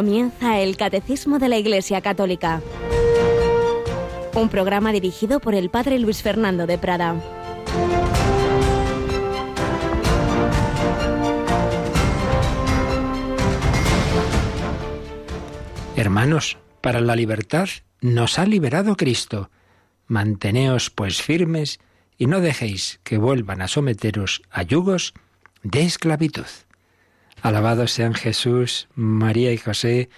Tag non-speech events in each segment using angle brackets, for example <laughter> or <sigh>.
Comienza el Catecismo de la Iglesia Católica. Un programa dirigido por el Padre Luis Fernando de Prada. Hermanos, para la libertad nos ha liberado Cristo. Manteneos pues firmes y no dejéis que vuelvan a someteros a yugos de esclavitud. Alabados sean Jesús, María y José.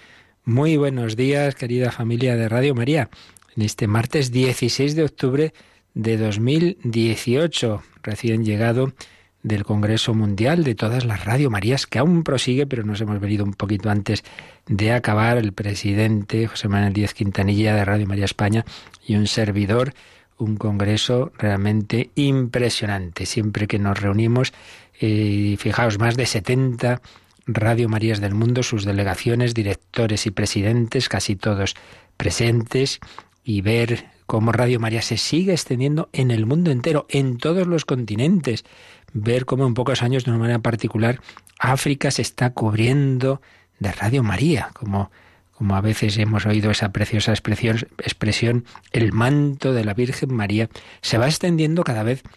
Muy buenos días, querida familia de Radio María. En este martes 16 de octubre de 2018, recién llegado del Congreso Mundial de todas las Radio Marías, que aún prosigue, pero nos hemos venido un poquito antes de acabar, el presidente José Manuel Díaz Quintanilla de Radio María España y un servidor, un congreso realmente impresionante. Siempre que nos reunimos y fijaos, más de 70 Radio Marías del mundo, sus delegaciones, directores y presidentes, casi todos presentes, y ver cómo Radio María se sigue extendiendo en el mundo entero, en todos los continentes. Ver cómo en pocos años, de una manera particular, África se está cubriendo de Radio María, como, como a veces hemos oído esa preciosa expresión, expresión, el manto de la Virgen María se va extendiendo cada vez en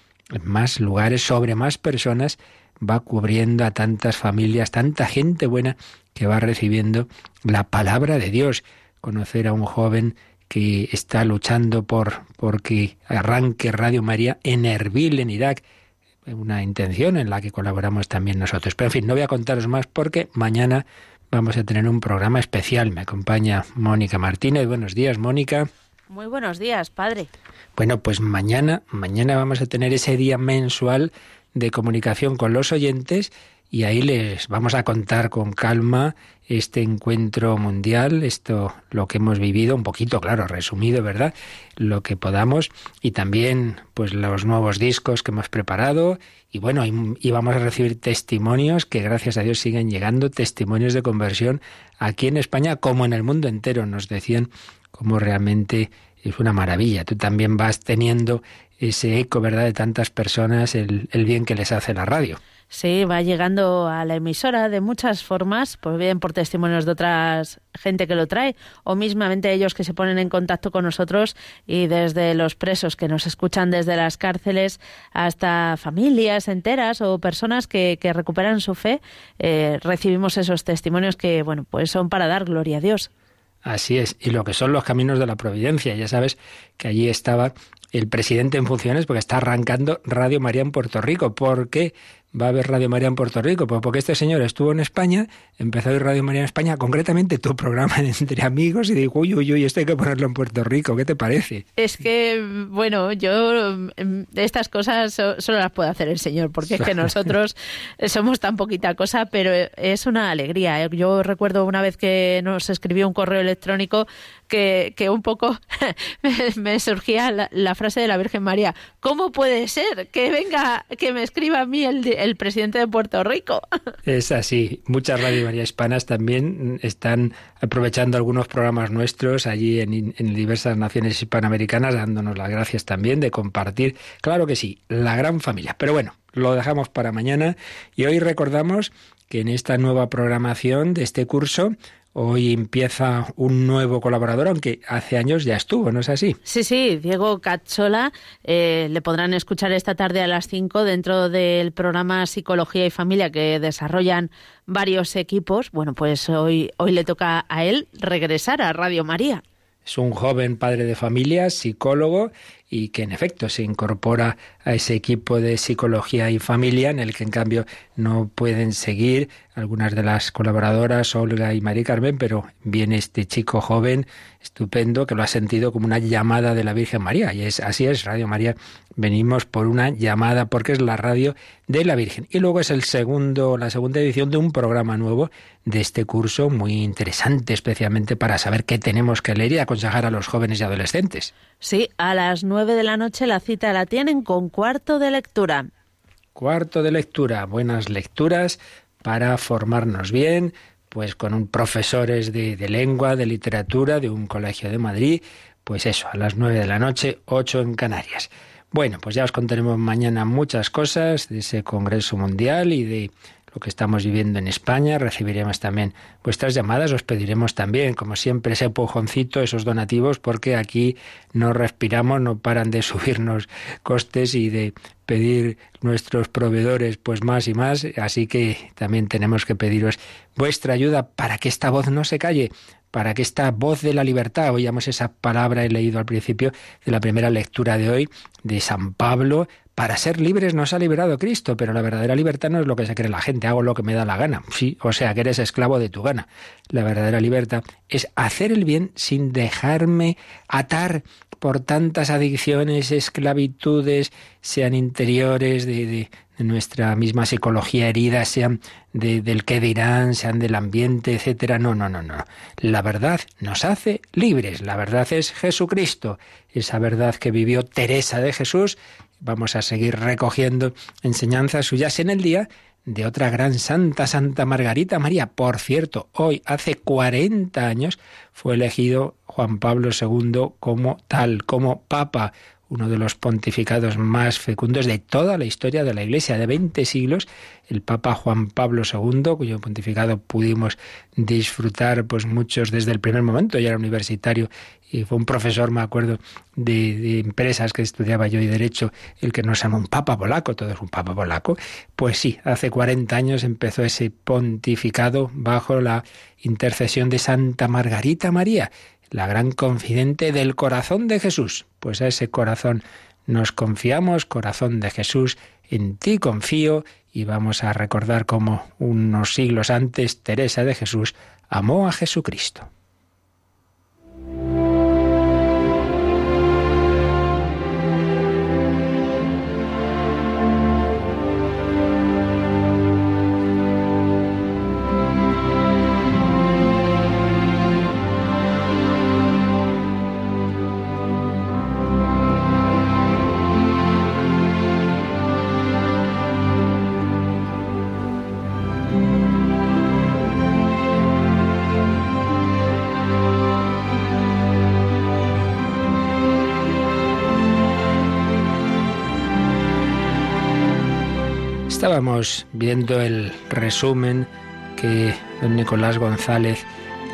más lugares, sobre más personas, va cubriendo a tantas familias, tanta gente buena que va recibiendo la palabra de Dios. Conocer a un joven que está luchando por porque arranque Radio María en Erbil, en Irak, una intención en la que colaboramos también nosotros. Pero en fin, no voy a contaros más porque mañana vamos a tener un programa especial. Me acompaña Mónica Martínez. Buenos días, Mónica. Muy buenos días, padre. Bueno, pues mañana, mañana vamos a tener ese día mensual de comunicación con los oyentes y ahí les vamos a contar con calma este encuentro mundial, esto lo que hemos vivido, un poquito, claro, resumido, ¿verdad? Lo que podamos y también pues los nuevos discos que hemos preparado y bueno, y, vamos a recibir testimonios que gracias a Dios siguen llegando, testimonios de conversión aquí en España como en el mundo entero, nos decían cómo realmente es una maravilla. Tú también vas teniendo ese eco, ¿verdad?, de tantas personas, el, bien que les hace la radio. Sí, va llegando a la emisora de muchas formas, pues bien por testimonios de otras gente que lo trae o mismamente ellos que se ponen en contacto con nosotros y desde los presos que nos escuchan desde las cárceles hasta familias enteras o personas que, que recuperan su fe, eh, recibimos esos testimonios que, bueno, pues son para dar gloria a Dios. Así es, y lo que son los caminos de la providencia. Ya sabes que allí estaba el presidente en funciones porque está arrancando Radio María en Puerto Rico. ¿Por qué va a haber Radio María en Puerto Rico? Pues porque este señor estuvo en España, empezó a ir Radio María en España, concretamente tu programa <laughs> entre amigos, y dijo, uy, uy, uy, esto hay que ponerlo en Puerto Rico. ¿Qué te parece? Es que, bueno, yo mm, estas cosas solo las puede hacer el señor, porque es que <laughs> nosotros somos tan poquita cosa, pero es una alegría. Yo recuerdo una vez que nos escribió un correo electrónico que, un poco <laughs> me, surgía la, frase de la Virgen María, ¿cómo puede ser que venga, que me escriba a mí el, el presidente de Puerto Rico? <laughs> Es así, muchas Radio María hispanas también están aprovechando algunos programas nuestros allí en, en diversas naciones hispanoamericanas, dándonos las gracias también de compartir, claro que sí, la gran familia. Pero bueno, lo dejamos para mañana y hoy recordamos que en esta nueva programación de este curso Hoy empieza un nuevo colaborador, aunque hace años ya estuvo, ¿no es así? Sí, sí, Diego Cachola. Eh, le podrán escuchar esta tarde a las 5 dentro del programa Psicología y Familia que desarrollan varios equipos. Bueno, pues hoy, hoy le toca a él regresar a Radio María. Es un joven padre de familia, psicólogo, y que en efecto se incorpora a ese equipo de psicología y familia en el que en cambio no pueden seguir algunas de las colaboradoras, Olga y María Carmen, pero viene este chico joven, estupendo, que lo ha sentido como una llamada de la Virgen María. Y es así es, Radio María, venimos por una llamada porque es la radio de la Virgen. Y luego es el segundo, la segunda edición de un programa nuevo de este curso, muy interesante, especialmente para saber qué tenemos que leer y aconsejar a los jóvenes y adolescentes. Sí, a las nueve de la noche la cita la tienen con cuarto de lectura. Cuarto de lectura, buenas lecturas para formarnos bien, pues con un profesores de, de, lengua, de literatura, de un colegio de Madrid, pues eso, a las nueve de la noche, ocho en Canarias. Bueno, pues ya os contaremos mañana muchas cosas de ese Congreso Mundial y de lo que estamos viviendo en España. Recibiremos también vuestras llamadas. Os pediremos también, como siempre, ese pujoncito, esos donativos, porque aquí no respiramos, no paran de <laughs> subirnos costes y de pedir nuestros proveedores pues más y más, así que también tenemos que pediros vuestra ayuda para que esta voz no se calle, para que esta voz de la libertad, oíamos esa palabra, he leído al principio de la primera lectura de hoy, de San Pablo, para ser libres nos ha liberado Cristo, pero la verdadera libertad no es lo que se cree la gente, hago lo que me da la gana. Sí, o sea, que eres esclavo de tu gana. La verdadera libertad es hacer el bien sin dejarme atar por tantas adicciones, esclavitudes, sean interiores de, de, nuestra misma psicología herida, sean del qué dirán, sean del ambiente, etcétera. No, no, no, no. La verdad nos hace libres. La verdad es Jesucristo. Esa verdad que vivió Teresa de Jesús. Vamos a seguir recogiendo enseñanzas suyas en el día de otra gran santa, Santa Margarita María. Por cierto, hoy, hace 40 años, fue elegido Juan Pablo II como tal, como papa, uno de los pontificados más fecundos de toda la historia de la Iglesia, de 20 siglos, el Papa Juan Pablo II, cuyo pontificado pudimos disfrutar pues muchos desde el primer momento, ya era universitario y fue un profesor, me acuerdo, de, empresas que estudiaba yo y derecho, el que nos llamó un papa polaco, todo es un papa polaco, pues sí, hace 40 años empezó ese pontificado bajo la intercesión de Santa Margarita María, la gran confidente del corazón de Jesús. Pues a ese corazón nos confiamos, corazón de Jesús, en ti confío y vamos a recordar cómo unos siglos antes Teresa de Jesús amó a Jesucristo. Estábamos viendo el resumen que don Nicolás González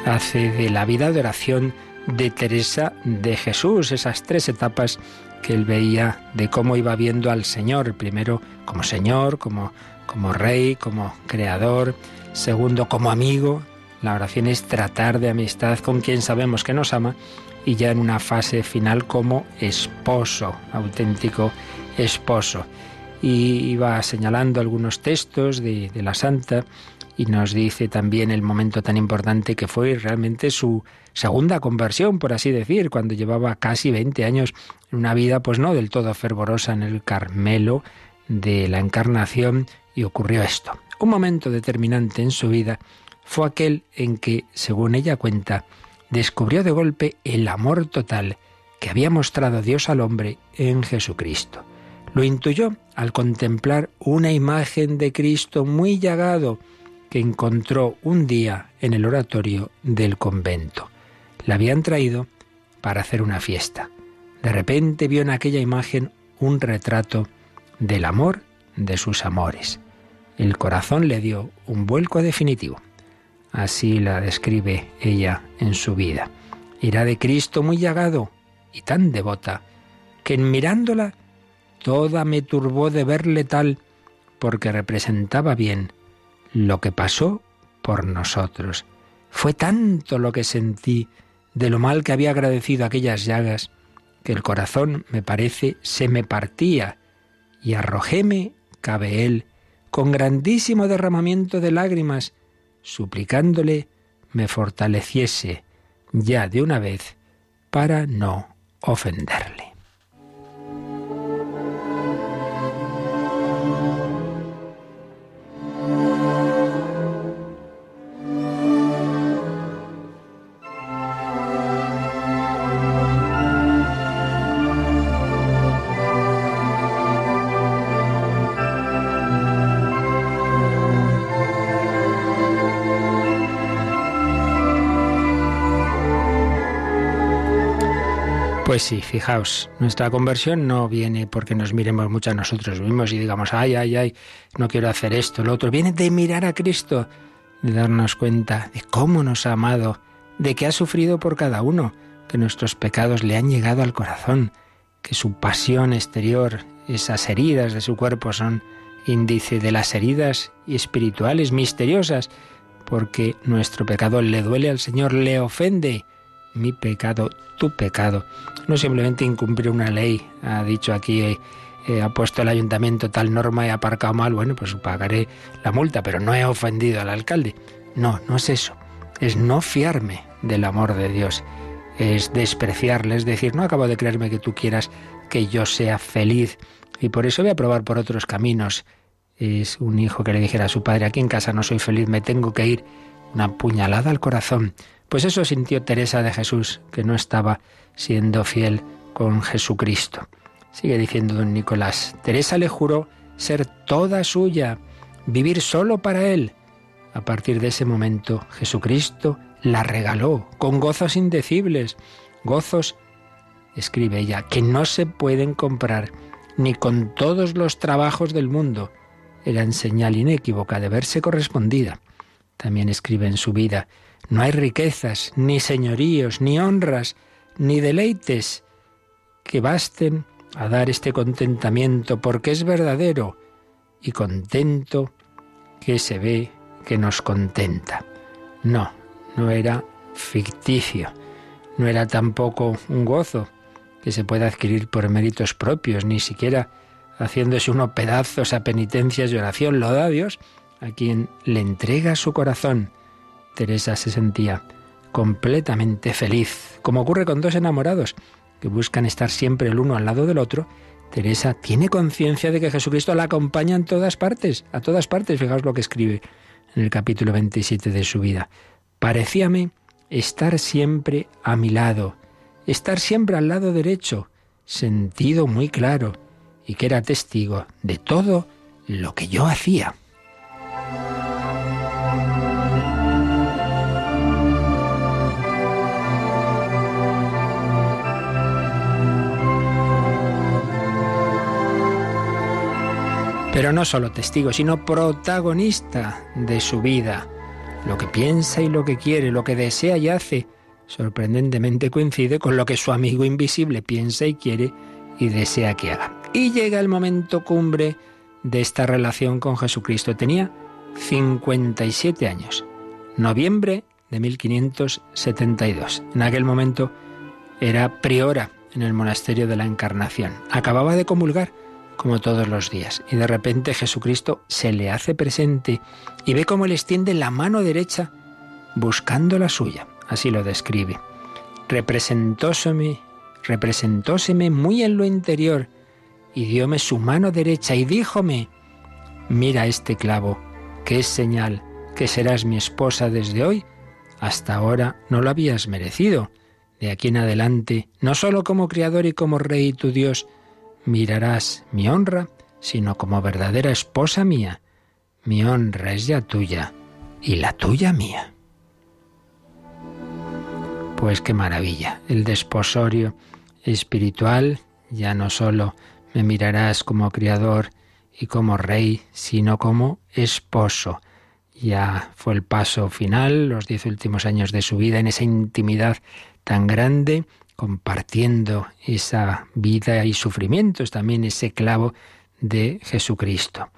hace de la vida de oración de Teresa de Jesús, esas tres etapas que él veía de cómo iba viendo al Señor, primero como Señor, como, como Rey, como Creador, segundo como amigo, la oración es tratar de amistad con quien sabemos que nos ama. Y ya en una fase final como esposo, auténtico esposo y iba señalando algunos textos de, la Santa y nos dice también el momento tan importante que fue realmente su segunda conversión, por así decir, cuando llevaba casi 20 años una vida pues no del todo fervorosa en el Carmelo de la Encarnación y ocurrió esto. Un momento determinante en su vida fue aquel en que, según ella cuenta, descubrió de golpe el amor total que había mostrado Dios al hombre en Jesucristo. Lo intuyó al contemplar una imagen de Cristo muy llagado que encontró un día en el oratorio del convento. La habían traído para hacer una fiesta. De repente vio en aquella imagen un retrato del amor de sus amores. El corazón le dio un vuelco definitivo. Así la describe ella en su vida. Era de Cristo muy llagado y tan devota que en mirándola toda me turbó de verle tal, porque representaba bien lo que pasó por nosotros. Fue tanto lo que sentí de lo mal que había agradecido aquellas llagas, que el corazón, me parece, se me partía, y arrojéme, cabe él, con grandísimo derramamiento de lágrimas, suplicándole me fortaleciese ya de una vez para no ofenderle. Pues sí, fijaos, nuestra conversión no viene porque nos miremos mucho a nosotros mismos y digamos, ay, ay, ay, no quiero hacer esto, lo otro. Viene de mirar a Cristo, de darnos cuenta de cómo nos ha amado, de que ha sufrido por cada uno, que nuestros pecados le han llegado al corazón, que su pasión exterior, esas heridas de su cuerpo son índice de las heridas espirituales misteriosas, porque nuestro pecado le duele al Señor, le ofende mi pecado, tu pecado. No simplemente incumplir una ley, ha dicho aquí, eh, eh, ha puesto el ayuntamiento tal norma y ha aparcado mal, bueno, pues pagaré la multa, pero no he ofendido al alcalde. No, no es eso. Es no fiarme del amor de Dios. Es despreciarle, es decir, no acabo de creerme que tú quieras que yo sea feliz y por eso voy a probar por otros caminos. Es un hijo que le dijera a su padre, aquí en casa no soy feliz, me tengo que ir. Una puñalada al corazón. Pues eso sintió Teresa de Jesús, que no estaba siendo fiel con Jesucristo. Sigue diciendo don Nicolás, Teresa le juró ser toda suya, vivir solo para él. A partir de ese momento, Jesucristo la regaló con gozos indecibles, gozos, escribe ella, que no se pueden comprar ni con todos los trabajos del mundo. Eran señal inequívoca de verse correspondida. También escribe en su vida, no hay riquezas, ni señoríos, ni honras, ni deleites que basten a dar este contentamiento porque es verdadero y contento que se ve que nos contenta. No, no era ficticio, no era tampoco un gozo que se pueda adquirir por méritos propios, ni siquiera haciéndose unos pedazos a penitencias y oración, lo da Dios a quien le entrega su corazón Teresa se sentía completamente feliz. Como ocurre con dos enamorados que buscan estar siempre el uno al lado del otro, Teresa tiene conciencia de que Jesucristo la acompaña en todas partes, a todas partes. Fijaos lo que escribe en el capítulo 27 de su vida. Parecíame estar siempre a mi lado, estar siempre al lado derecho, sentido muy claro, y que era testigo de todo lo que yo hacía. Pero no solo testigo, sino protagonista de su vida. Lo que piensa y lo que quiere, lo que desea y hace, sorprendentemente coincide con lo que su amigo invisible piensa y quiere y desea que haga. Y llega el momento cumbre de esta relación con Jesucristo. Tenía 57 años, noviembre de 1572. En aquel momento era priora en el monasterio de la Encarnación. Acababa de comulgar como todos los días. Y de repente Jesucristo se le hace presente y ve cómo le extiende la mano derecha buscando la suya. Así lo describe. Representóseme, representóseme muy en lo interior y dióme su mano derecha y díjome, mira este clavo, que es señal que serás mi esposa desde hoy. Hasta ahora no lo habías merecido. De aquí en adelante, no solo como Criador y como Rey tu Dios, mirarás mi honra, sino como verdadera esposa mía. Mi honra es ya tuya y la tuya mía. Pues qué maravilla, el desposorio espiritual, ya no solo me mirarás como criador y como rey, sino como esposo. Ya fue el paso final, los diez últimos años de su vida, en esa intimidad tan grande compartiendo esa vida y sufrimientos, también ese clavo de Jesucristo.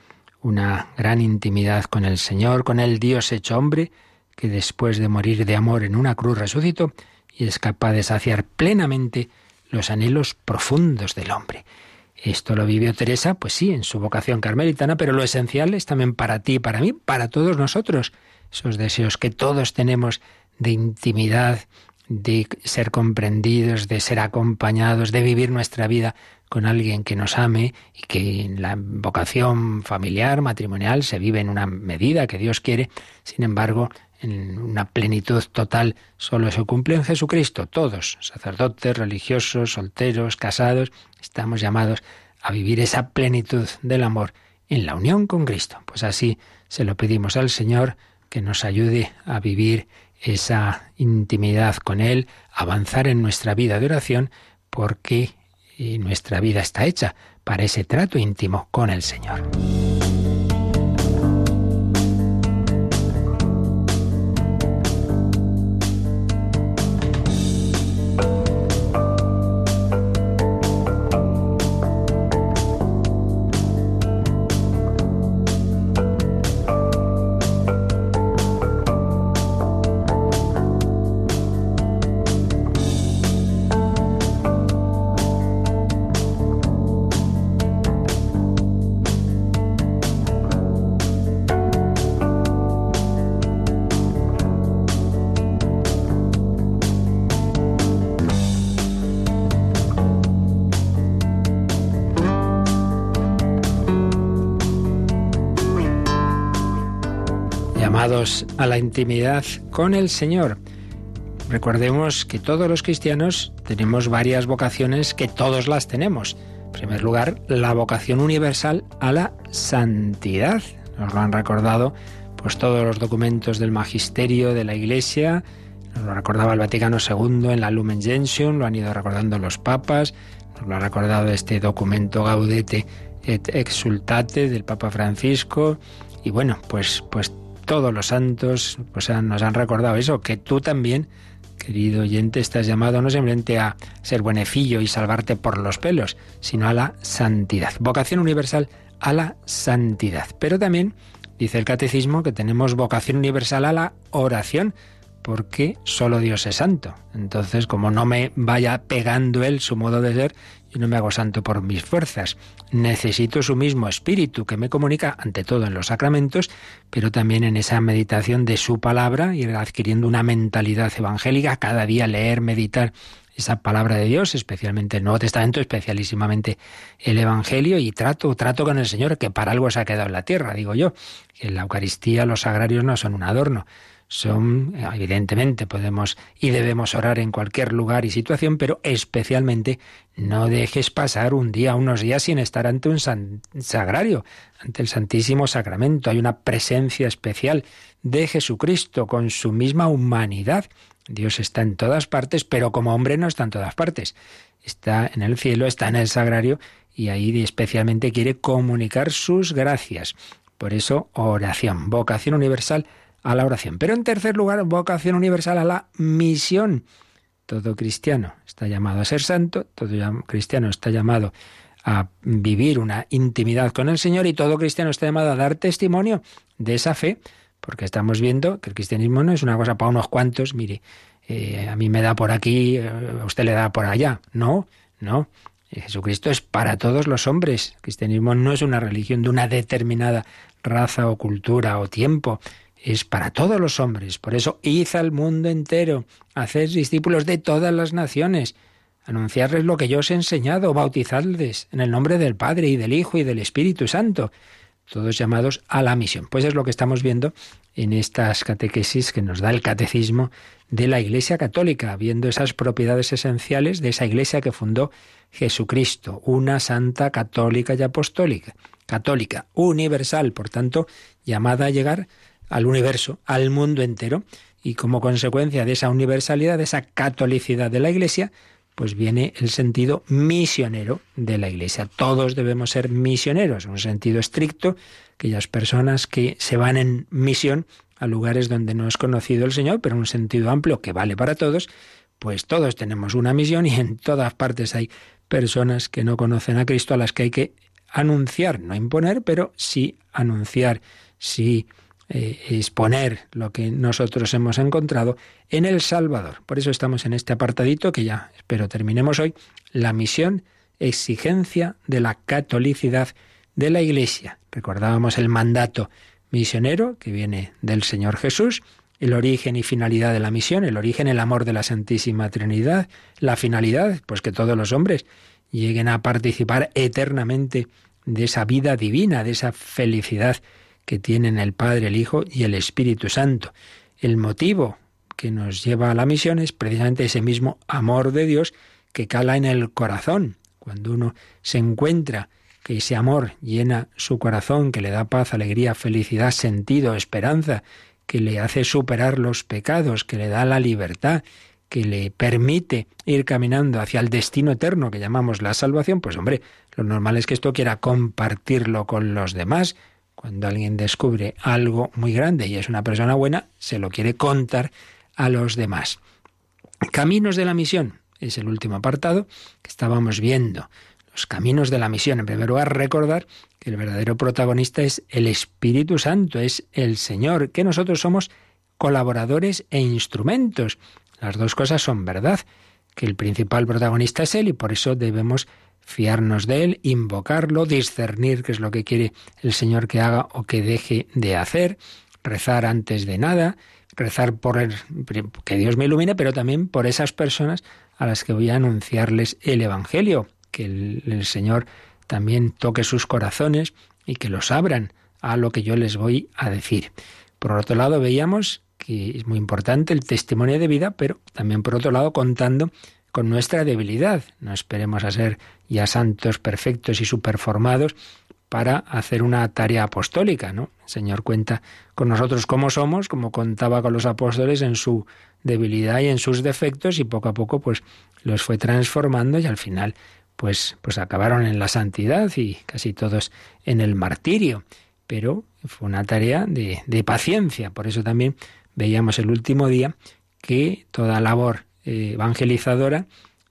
Una gran intimidad con el Señor, con el Dios hecho hombre, que después de morir de amor en una cruz resucitó y es capaz de saciar plenamente los anhelos profundos del hombre. Esto lo vivió Teresa, pues sí, en su vocación carmelitana, pero lo esencial es también para ti, para mí, para todos nosotros, esos deseos que todos tenemos de intimidad, de ser comprendidos, de ser acompañados, de vivir nuestra vida con alguien que nos ame y que la vocación familiar, matrimonial, se vive en una medida que Dios quiere, sin embargo, en una plenitud total solo se cumple en Jesucristo. Todos, sacerdotes, religiosos, solteros, casados, estamos llamados a vivir esa plenitud del amor en la unión con Cristo. Pues así se lo pedimos al Señor que nos ayude a vivir esa intimidad con Él, avanzar en nuestra vida de oración porque nuestra vida está hecha para ese trato íntimo con el Señor. A la intimidad con el Señor. Recordemos que todos los cristianos tenemos varias vocaciones que todos las tenemos. En primer lugar, la vocación universal a la santidad. Nos lo han recordado pues todos los documentos del magisterio de la Iglesia, nos lo recordaba el Vaticano II en la Lumen Gentium, lo han ido recordando los papas, nos lo ha recordado este documento Gaudete et Exultate del Papa Francisco y bueno, pues pues todos los santos pues, nos han recordado eso, que tú también, querido oyente, estás llamado no simplemente a ser buenecillo y salvarte por los pelos, sino a la santidad. Vocación universal a la santidad. Pero también dice el catecismo que tenemos vocación universal a la oración, porque solo Dios es santo. Entonces, como no me vaya pegando él su modo de ser, yo no me hago santo por mis fuerzas. Necesito su mismo espíritu que me comunica ante todo en los sacramentos, pero también en esa meditación de su palabra, ir adquiriendo una mentalidad evangélica, cada día leer, meditar esa palabra de Dios, especialmente el Nuevo Testamento, especialísimamente el Evangelio, y trato, trato con el Señor, que para algo se ha quedado en la tierra, digo yo. En la Eucaristía los sagrarios no son un adorno, son, evidentemente, podemos y debemos orar en cualquier lugar y situación, pero especialmente no dejes pasar un día, unos días sin estar ante un sagrario, ante el Santísimo Sacramento. Hay una presencia especial de Jesucristo con su misma humanidad. Dios está en todas partes, pero como hombre no está en todas partes. Está en el cielo, está en el sagrario y ahí especialmente quiere comunicar sus gracias. Por eso, oración, vocación universal a la oración. Pero en tercer lugar, vocación universal a la misión. Todo cristiano está llamado a ser santo, todo cristiano está llamado a vivir una intimidad con el Señor y todo cristiano está llamado a dar testimonio de esa fe, porque estamos viendo que el cristianismo no es una cosa para unos cuantos, mire, eh, a mí me da por aquí, eh, a usted le da por allá. No, no. Jesucristo es para todos los hombres. El cristianismo no es una religión de una determinada raza o cultura o tiempo es para todos los hombres. Por eso, id al mundo entero, haced discípulos de todas las naciones, anunciarles lo que yo os he enseñado, bautizadles en el nombre del Padre y del Hijo y del Espíritu Santo, todos llamados a la misión. Pues es lo que estamos viendo en estas catequesis que nos da el catecismo de la Iglesia Católica, viendo esas propiedades esenciales de esa Iglesia que fundó Jesucristo, una santa católica y apostólica, católica, universal, por tanto, llamada a llegar al universo, al mundo entero, y como consecuencia de esa universalidad, de esa catolicidad de la Iglesia, pues viene el sentido misionero de la Iglesia. Todos debemos ser misioneros, un sentido estricto, aquellas personas que se van en misión a lugares donde no es conocido el Señor, pero en un sentido amplio que vale para todos, pues todos tenemos una misión y en todas partes hay personas que no conocen a Cristo a las que hay que anunciar, no imponer, pero sí anunciar, sí eh, exponer lo que nosotros hemos encontrado en el Salvador. Por eso estamos en este apartadito que ya espero terminemos hoy, la misión, exigencia de la catolicidad de la Iglesia. Recordábamos el mandato misionero que viene del Señor Jesús, el origen y finalidad de la misión, el origen, el amor de la Santísima Trinidad, la finalidad, pues que todos los hombres lleguen a participar eternamente de esa vida divina, de esa felicidad que tienen el Padre, el Hijo y el Espíritu Santo. El motivo que nos lleva a la misión es precisamente ese mismo amor de Dios que cala en el corazón. Cuando uno se encuentra que ese amor llena su corazón, que le da paz, alegría, felicidad, sentido, esperanza, que le hace superar los pecados, que le da la libertad, que le permite ir caminando hacia el destino eterno que llamamos la salvación, pues hombre, lo normal es que esto quiera compartirlo con los demás. Cuando alguien descubre algo muy grande y es una persona buena, se lo quiere contar a los demás. Caminos de la misión es el último apartado que estábamos viendo. Los caminos de la misión. En primer lugar, recordar que el verdadero protagonista es el Espíritu Santo, es el Señor, que nosotros somos colaboradores e instrumentos. Las dos cosas son verdad, que el principal protagonista es Él y por eso debemos fiarnos de Él, invocarlo, discernir qué es lo que quiere el Señor que haga o que deje de hacer, rezar antes de nada, rezar por el, que Dios me ilumine, pero también por esas personas a las que voy a anunciarles el Evangelio, que el, el Señor también toque sus corazones y que los abran a lo que yo les voy a decir. Por otro lado, veíamos que es muy importante el testimonio de vida, pero también por otro lado contando con nuestra debilidad. No esperemos a ser ya santos perfectos y superformados para hacer una tarea apostólica, ¿no? El Señor cuenta con nosotros cómo somos, como contaba con los apóstoles en su debilidad y en sus defectos y poco a poco pues los fue transformando y al final pues pues acabaron en la santidad y casi todos en el martirio, pero fue una tarea de, paciencia, por eso también veíamos el último día que toda labor evangelizadora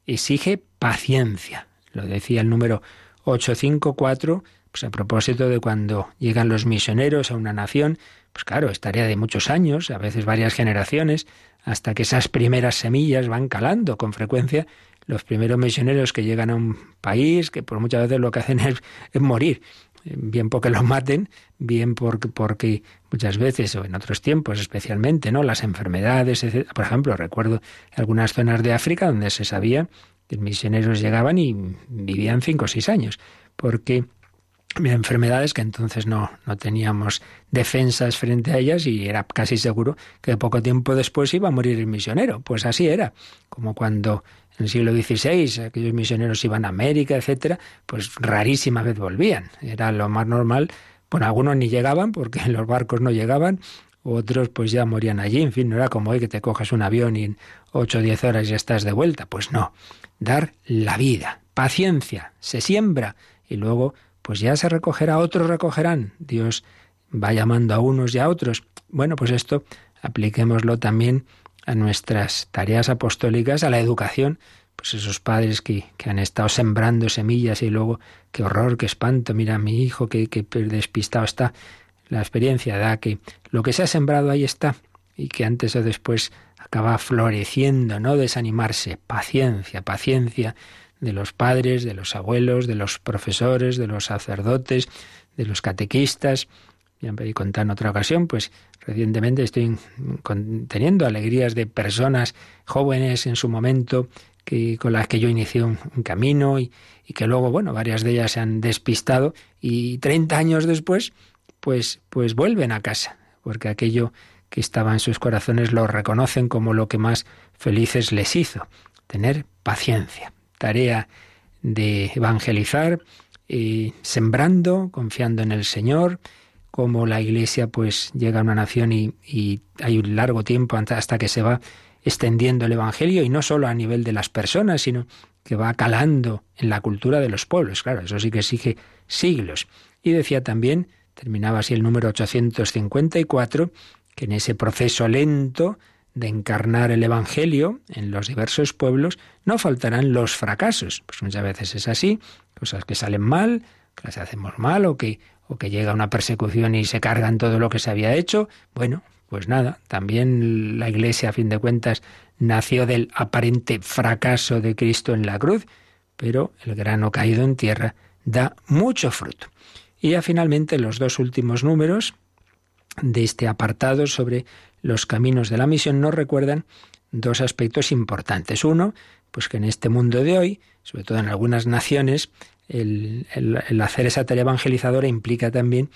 exige paciencia. Lo decía el número 854, pues a propósito de cuando llegan los misioneros a una nación, pues claro, es tarea de muchos años, a veces varias generaciones, hasta que esas primeras semillas van calando. Con frecuencia, los primeros misioneros que llegan a un país, que por muchas veces lo que hacen <laughs> es morir, bien porque los maten, bien porque, porque muchas veces, o en otros tiempos especialmente, ¿no? Las enfermedades, etc. Por ejemplo, recuerdo algunas zonas de África donde se sabía que misioneros llegaban y vivían cinco o seis años, porque enfermedades que entonces no, no teníamos defensas frente a ellas y era casi seguro que poco tiempo después iba a morir el misionero. Pues así era, como cuando en el siglo XVI aquellos misioneros iban a América, etcétera, pues rarísima vez volvían. Era lo más normal. Bueno, algunos ni llegaban porque <laughs> los barcos no llegaban, otros pues ya morían allí. En fin, no era como hoy que te coges un avión y en ocho o diez horas ya estás de vuelta. Pues no, dar la vida, paciencia, se siembra y luego pues ya se recogerá, otros recogerán. Dios va llamando a unos y a otros. Bueno, pues esto apliquémoslo también a nuestras tareas apostólicas, a la educación, pues esos padres que, que, han estado sembrando semillas y luego, qué horror, qué espanto, mira a mi hijo, qué, qué despistado está. La experiencia da que lo que se ha sembrado ahí está y que antes o después acaba floreciendo, no desanimarse, paciencia, paciencia de los padres, de los abuelos, de los profesores, de los sacerdotes, de los catequistas. Ya me contar en otra ocasión, pues Recientemente estoy teniendo alegrías de personas jóvenes en su momento que, con las que yo inicié un, camino y, y, que luego, bueno, varias de ellas se han despistado y 30 años después, pues, pues vuelven a casa, porque aquello que estaba en sus corazones lo reconocen como lo que más felices les hizo, tener paciencia, tarea de evangelizar, y sembrando, confiando en el Señor, como la Iglesia pues llega a una nación y, hay un largo tiempo hasta que se va extendiendo el Evangelio y no solo a nivel de las personas, sino que va calando en la cultura de los pueblos. Claro, eso sí que exige siglos. Y decía también, terminaba así el número 854, que en ese proceso lento de encarnar el Evangelio en los diversos pueblos no faltarán los fracasos. Pues muchas veces es así, cosas que salen mal, que las hacemos mal o que o que llega una persecución y se cargan todo lo que se había hecho, bueno, pues nada, también la Iglesia, a fin de cuentas, nació del aparente fracaso de Cristo en la cruz, pero el grano caído en tierra da mucho fruto. Y ya finalmente los dos últimos números de este apartado sobre los caminos de la misión nos recuerdan dos aspectos importantes. Uno, pues que en este mundo de hoy, sobre todo en algunas naciones, el, hacer esa tarea evangelizadora implica también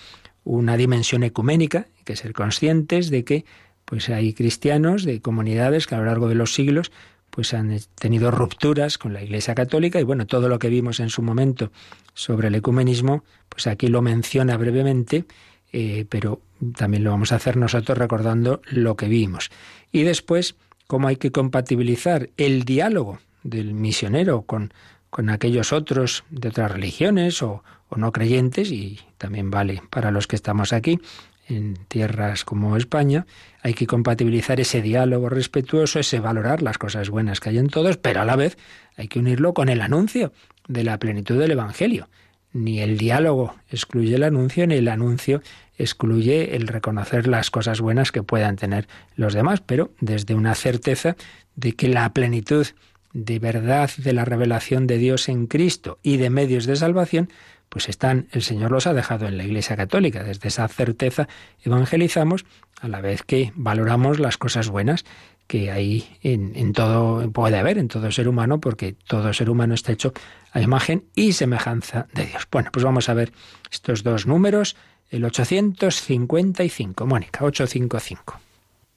una dimensión ecuménica, hay que ser conscientes de que pues hay cristianos de comunidades que a lo largo de los siglos pues han tenido rupturas con la Iglesia Católica y bueno, todo lo que vimos en su momento sobre el ecumenismo, pues aquí lo menciona brevemente, eh, pero también lo vamos a hacer nosotros recordando lo que vimos. Y después cómo hay que compatibilizar el diálogo del misionero con, con aquellos otros de otras religiones o, no creyentes, y también vale para los que estamos aquí, en tierras como España, hay que compatibilizar ese diálogo respetuoso, ese valorar las cosas buenas que hay en todos, pero a la vez hay que unirlo con el anuncio de la plenitud del Evangelio. Ni el diálogo excluye el anuncio, ni el anuncio excluye el reconocer las cosas buenas que puedan tener los demás, pero desde una certeza de que la plenitud de verdad de la revelación de Dios en Cristo y de medios de salvación pues están, el Señor los ha dejado en la Iglesia Católica. Desde esa certeza evangelizamos a la vez que valoramos las cosas buenas que hay en, en, todo, puede haber en todo ser humano, porque todo ser humano está hecho a imagen y semejanza de Dios. Bueno, pues vamos a ver estos dos números, el 855. Mónica, 855.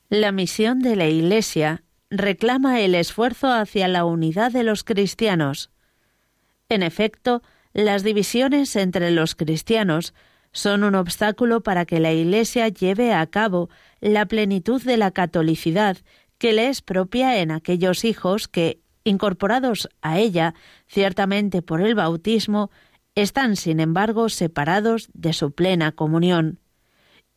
La misión de la Iglesia reclama el esfuerzo hacia la unidad de los cristianos. En efecto, las divisiones entre los cristianos son un obstáculo para que la Iglesia lleve a cabo la plenitud de la catolicidad que le es propia en aquellos hijos que, incorporados a ella ciertamente por el bautismo, están sin embargo separados de su plena comunión.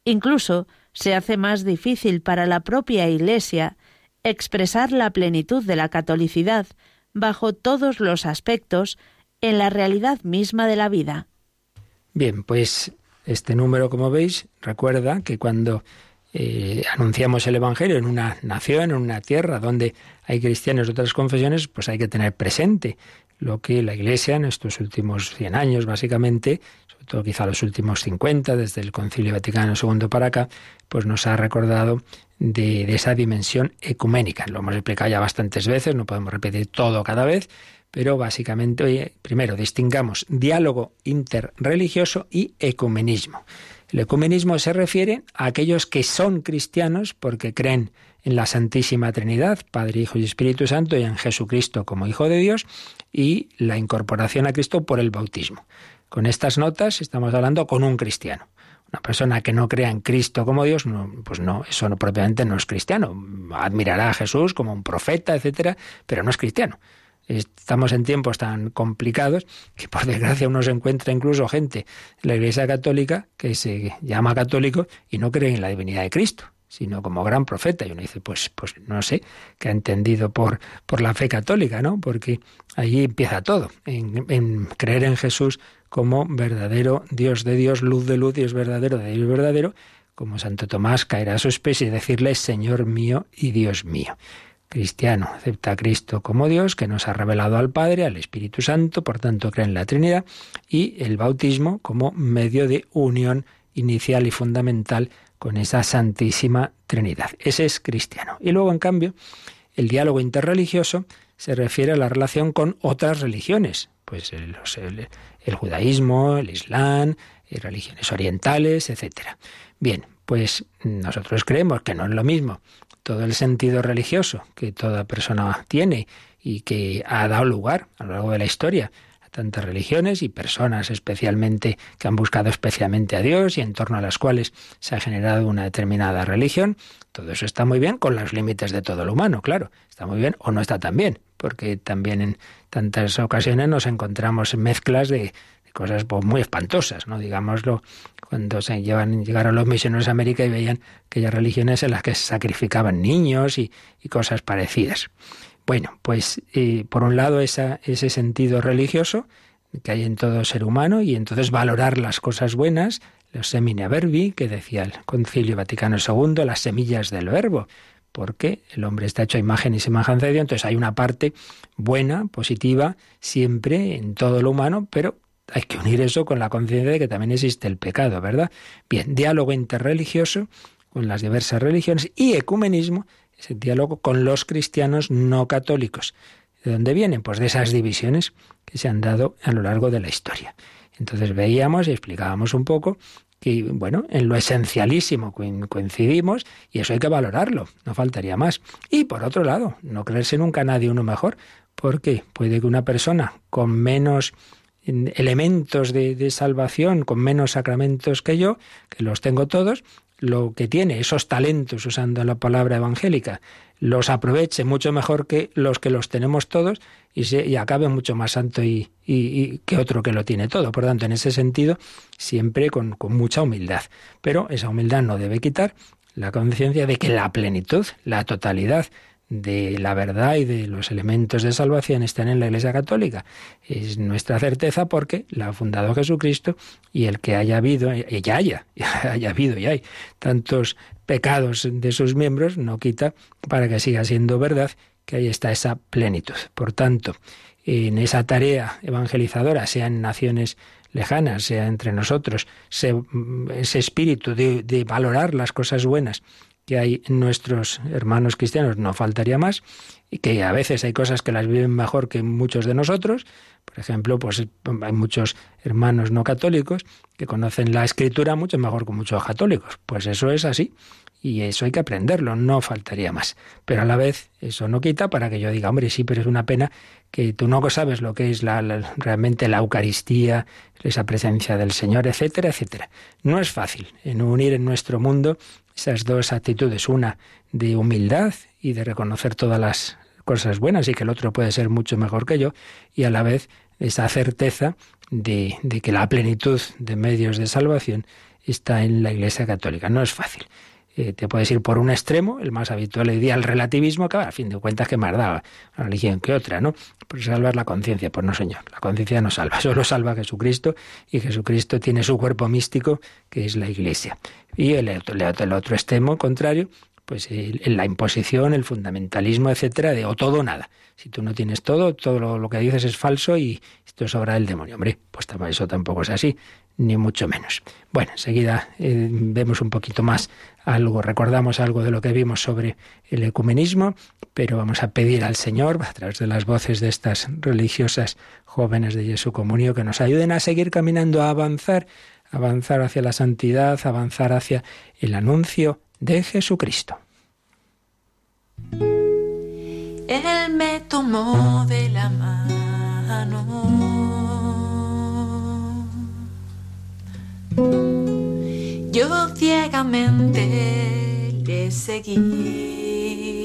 Incluso se hace más difícil para la propia Iglesia expresar la plenitud de la catolicidad bajo todos los aspectos en la realidad misma de la vida. Bien, pues este número, como veis, recuerda que cuando eh, anunciamos el Evangelio en una nación, en una tierra donde hay cristianos de otras confesiones, pues hay que tener presente lo que la Iglesia en estos últimos 100 años, básicamente, todo quizá los últimos 50, desde el Concilio Vaticano II para acá, pues nos ha recordado de, esa dimensión ecuménica. Lo hemos explicado ya bastantes veces, no podemos repetir todo cada vez, pero básicamente, primero distingamos diálogo interreligioso y ecumenismo. El ecumenismo se refiere a aquellos que son cristianos porque creen en la Santísima Trinidad, Padre, Hijo y Espíritu Santo, y en Jesucristo como Hijo de Dios, y la incorporación a Cristo por el bautismo. Con estas notas estamos hablando con un cristiano. Una persona que no crea en Cristo como Dios, pues no, eso no, propiamente no es cristiano. Admirará a Jesús como un profeta, etcétera, pero no es cristiano. Estamos en tiempos tan complicados que por desgracia uno se encuentra incluso gente en la Iglesia Católica que se llama católico y no cree en la divinidad de Cristo sino como gran profeta. Y uno dice, pues, pues no sé, qué ha entendido por, por la fe católica, ¿no? Porque allí empieza todo, en, creer en Jesús como verdadero Dios de Dios, luz de luz, Dios verdadero de Dios verdadero, como Santo Tomás caerá a su especie y decirle, Señor mío y Dios mío cristiano acepta a Cristo como Dios, que nos ha revelado al Padre, al Espíritu Santo, por tanto cree en la Trinidad, y el bautismo como medio de unión inicial y fundamental con esa Santísima Trinidad. Ese es cristiano. Y luego, en cambio, el diálogo interreligioso se refiere a la relación con otras religiones, pues el, el judaísmo, el islam, y religiones orientales, etc. Bien, pues nosotros creemos que no es lo mismo todo el sentido religioso que toda persona tiene y que ha dado lugar a lo largo de la historia a tantas religiones y personas especialmente que han buscado especialmente a Dios y en torno a las cuales se ha generado una determinada religión. Todo eso está muy bien con los límites de todo lo humano, claro. Está muy bien o no está tan bien, porque también en tantas ocasiones nos encontramos mezclas de, cosas pues, muy espantosas, ¿no? Digámoslo, cuando se llevan, llegaron los misioneros a América y veían aquellas religiones en las que se sacrificaban niños y, cosas parecidas. Bueno, pues eh, por un lado ese sentido religioso que hay en todo ser humano y entonces valorar las cosas buenas, los semine verbi, que decía el Concilio Vaticano II, las semillas del verbo, porque el hombre está hecho a imagen y semejanza de Dios, entonces hay una parte buena, positiva, siempre en todo lo humano, pero hay que unir eso con la conciencia de que también existe el pecado, ¿verdad? Bien, diálogo interreligioso con las diversas religiones y ecumenismo, ese diálogo con los cristianos no católicos. ¿De dónde vienen? Pues de esas divisiones que se han dado a lo largo de la historia. Entonces veíamos y explicábamos un poco que, bueno, en lo esencialísimo coincidimos y eso hay que valorarlo, no faltaría más. Y por otro lado, no creerse nunca nadie uno mejor, porque puede que una persona con menos elementos de, salvación con menos sacramentos que yo, que los tengo todos, lo que tiene, esos talentos, usando la palabra evangélica, los aproveche mucho mejor que los que los tenemos todos y, se, y acabe mucho más santo y, y, que otro que lo tiene todo. Por tanto, en ese sentido, siempre con, con mucha humildad. Pero esa humildad no debe quitar la conciencia de que la plenitud, la totalidad de la verdad y de los elementos de salvación están en la Iglesia Católica. Es nuestra certeza porque la ha fundado Jesucristo y el que haya habido, y ya haya, <laughs> haya habido y hay tantos pecados de sus miembros, no quita para que siga siendo verdad que ahí está esa plenitud. Por tanto, en esa tarea evangelizadora, sea en naciones lejanas, sea entre nosotros, ese espíritu de, de valorar las cosas buenas que hay en nuestros hermanos cristianos, no faltaría más, y que a veces hay cosas que las viven mejor que muchos de nosotros. Por ejemplo, pues hay muchos hermanos no católicos que conocen la escritura mucho mejor que muchos católicos. Pues eso es así. Y eso hay que aprenderlo, no faltaría más. Pero a la vez, eso no quita para que yo diga, hombre, sí, pero es una pena que tú no sabes lo que es la, realmente la Eucaristía, esa presencia del Señor, etcétera, etcétera. No es fácil en unir en nuestro mundo esas dos actitudes, una de humildad y de reconocer todas las cosas buenas y que el otro puede ser mucho mejor que yo, y a la vez esa certeza de, de que la plenitud de medios de salvación está en la Iglesia Católica. No es fácil. Eh, te puedes ir por un extremo, el más habitual hoy día, el relativismo, que a fin de cuentas que más da la religión que otra, ¿no? Por salvar la conciencia, pues no señor, la conciencia no salva, <laughs> solo salva Jesucristo y Jesucristo tiene su cuerpo místico que es la Iglesia. Y el otro extremo contrario, pues en la imposición, el fundamentalismo, etcétera, de o todo o nada. Si tú no tienes todo, todo lo, que dices es falso y esto es obra del demonio. Hombre, pues eso tampoco es así, ni mucho menos. Bueno, enseguida eh, vemos un poquito más algo, recordamos algo de lo que vimos sobre el ecumenismo, pero vamos a pedir al Señor, a través de las voces de estas religiosas jóvenes de Jesús Comunio, que nos ayuden a seguir caminando, a avanzar, avanzar hacia la santidad, avanzar hacia el anuncio de Jesucristo. Él me tomó de la mano. Yo ciegamente le seguí.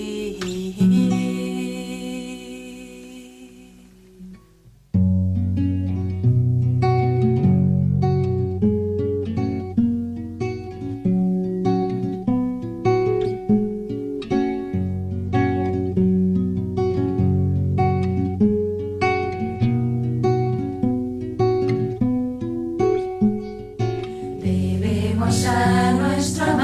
deixar nuestra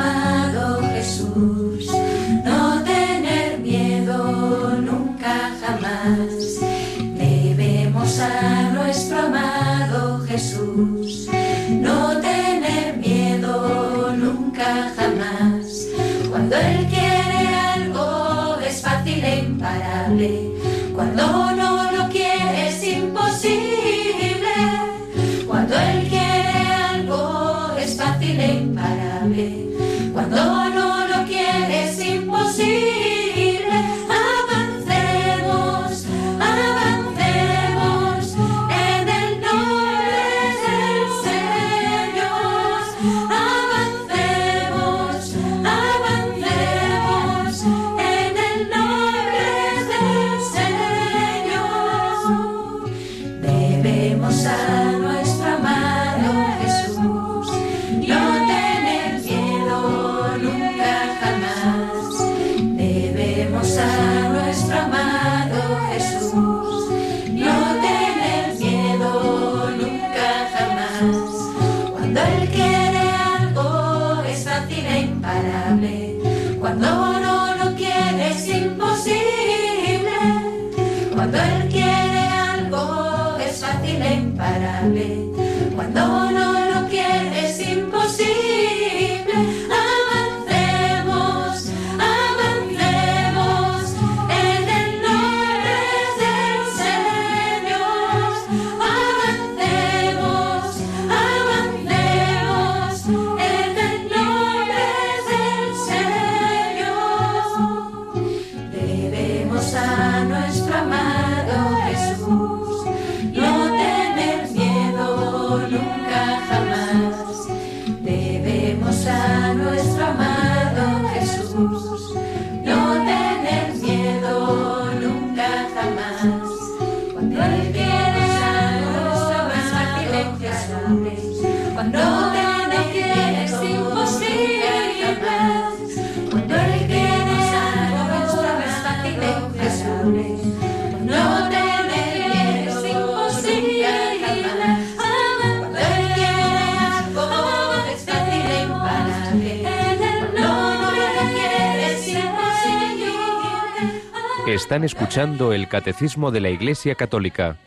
Están escuchando el Catecismo de la Iglesia Católica